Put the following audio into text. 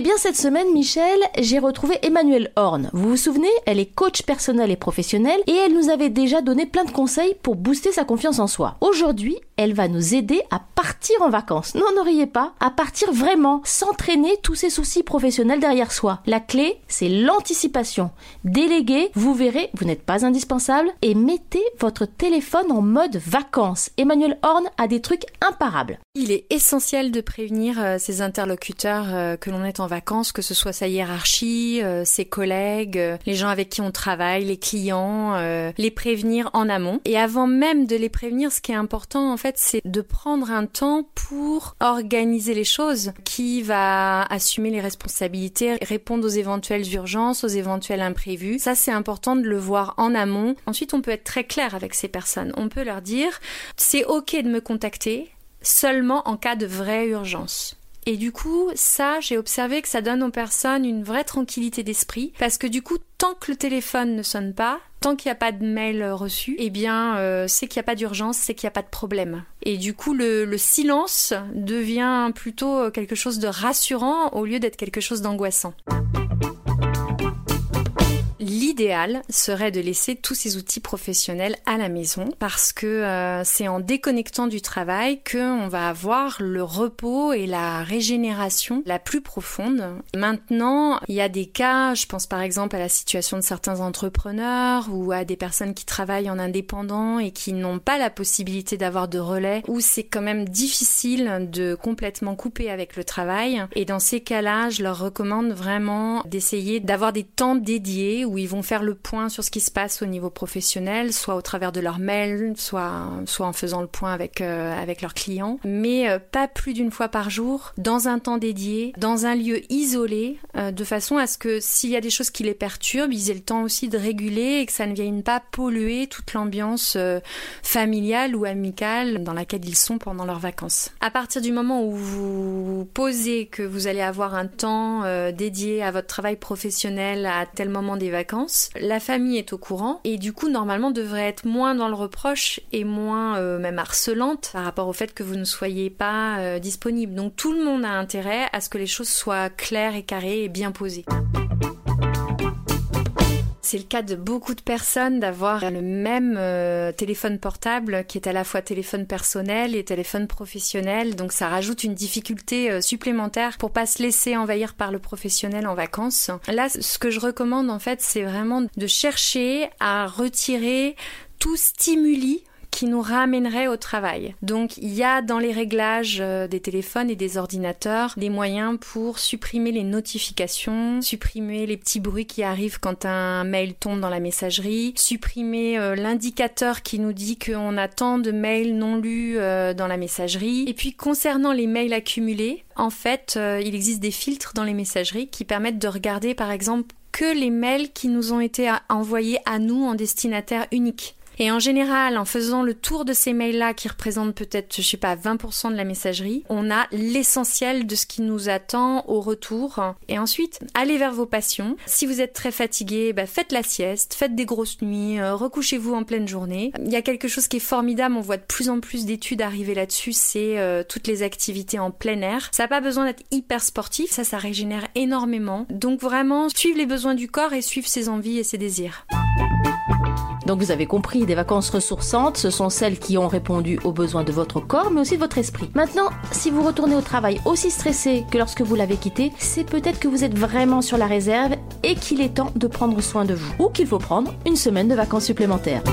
Eh bien cette semaine, Michel, j'ai retrouvé Emmanuelle Horn. Vous vous souvenez, elle est coach personnel et professionnel et elle nous avait déjà donné plein de conseils pour booster sa confiance en soi. Aujourd'hui, elle va nous aider à partir en vacances. Non, ne riez pas, à partir vraiment, s'entraîner tous ces soucis professionnels derrière soi. La clé, c'est l'anticipation. Déléguez, vous verrez, vous n'êtes pas indispensable et mettez votre téléphone en mode vacances. Emmanuel Horn a des trucs imparables. Il est essentiel de prévenir euh, ses interlocuteurs euh, que l'on est en vacances, que ce soit sa hiérarchie, euh, ses collègues, les gens avec qui on travaille, les clients, les prévenir en amont. Et avant même de les prévenir, ce qui est important en fait, c'est de prendre un temps pour organiser les choses, qui va assumer les responsabilités, répondre aux éventuelles urgences, aux éventuels imprévus. Ça, c'est important de le voir en amont. Ensuite, on peut être très clair avec ces personnes. On peut leur dire, c'est ok de me contacter seulement en cas de vraie urgence. Et du coup, ça, j'ai observé que ça donne aux personnes une vraie tranquillité d'esprit, parce que du coup, tant que le téléphone ne sonne pas, tant qu'il n'y a pas de mail reçu, eh bien, euh, c'est qu'il n'y a pas d'urgence, c'est qu'il n'y a pas de problème. Et du coup, le, le, silence devient plutôt quelque chose de rassurant au lieu d'être quelque chose d'angoissant l'idéal serait de laisser tous ces outils professionnels à la maison parce que euh, c'est en déconnectant du travail qu'on va avoir le repos et la régénération la plus profonde. Maintenant, il y a des cas, je pense par exemple à la situation de certains entrepreneurs ou à des personnes qui travaillent en indépendant et qui n'ont pas la possibilité d'avoir de relais où c'est quand même difficile de complètement couper avec le travail. Et dans ces cas-là, je leur recommande vraiment d'essayer d'avoir des temps dédiés où ils vont faire le point sur ce qui se passe au niveau professionnel, soit au travers de leurs mails, soit, soit en faisant le point avec, euh, avec leurs clients, mais euh, pas plus d'une fois par jour, dans un temps dédié, dans un lieu isolé, euh, de façon à ce que s'il y a des choses qui les perturbent, ils aient le temps aussi de réguler et que ça ne vienne pas polluer toute l'ambiance familiale ou amicale dans laquelle ils sont pendant leurs vacances. À partir du moment où vous posez que vous allez avoir un temps dédié à votre travail professionnel à tel moment des vacances, la famille est au courant et du coup normalement devrait être moins dans le reproche et moins euh, même harcelante par rapport au fait que vous ne soyez pas euh, disponible. Donc tout le monde a intérêt à ce que les choses soient claires et carrées bien posées. C'est le cas de beaucoup de personnes d'avoir le même euh, téléphone portable qui est à la fois téléphone personnel et téléphone professionnel. Donc ça rajoute une difficulté euh, supplémentaire pour pas se laisser envahir par le professionnel en vacances. Là, ce que je recommande en fait, c'est vraiment de chercher à retirer tout stimuli qui nous ramènerait au travail. Donc il y a dans les réglages euh, des téléphones et des ordinateurs des moyens pour supprimer les notifications, supprimer les petits bruits qui arrivent quand un mail tombe dans la messagerie, supprimer euh, l'indicateur qui nous dit qu'on a tant de mails non lus euh, dans la messagerie. Et puis concernant les mails accumulés, en fait, il existe des filtres dans les messageries qui permettent de regarder par exemple que les mails qui nous ont été envoyés à nous en destinataire unique. Et en général, en faisant le tour de ces mails-là, qui représentent peut-être, je sais pas, 20% de la messagerie, on a l'essentiel de ce qui nous attend au retour. Et ensuite, allez vers vos passions. Si vous êtes très fatigué, bah, faites la sieste, faites des grosses nuits, euh, recouchez-vous en pleine journée. Il y a quelque chose qui est formidable, on voit de plus en plus d'études arriver là-dessus, c'est euh, toutes les activités en plein air. Ça n'a pas besoin d'être hyper sportif, ça, ça régénère énormément. Donc vraiment, suivre les besoins du corps et suivre ses envies et ses désirs. Donc vous avez compris, des vacances ressourçantes, ce sont celles qui ont répondu aux besoins de votre corps, mais aussi de votre esprit. Maintenant, si vous retournez au travail aussi stressé que lorsque vous l'avez quitté, c'est peut-être que vous êtes vraiment sur la réserve et qu'il est temps de prendre soin de vous, ou qu'il faut prendre une semaine de vacances supplémentaires.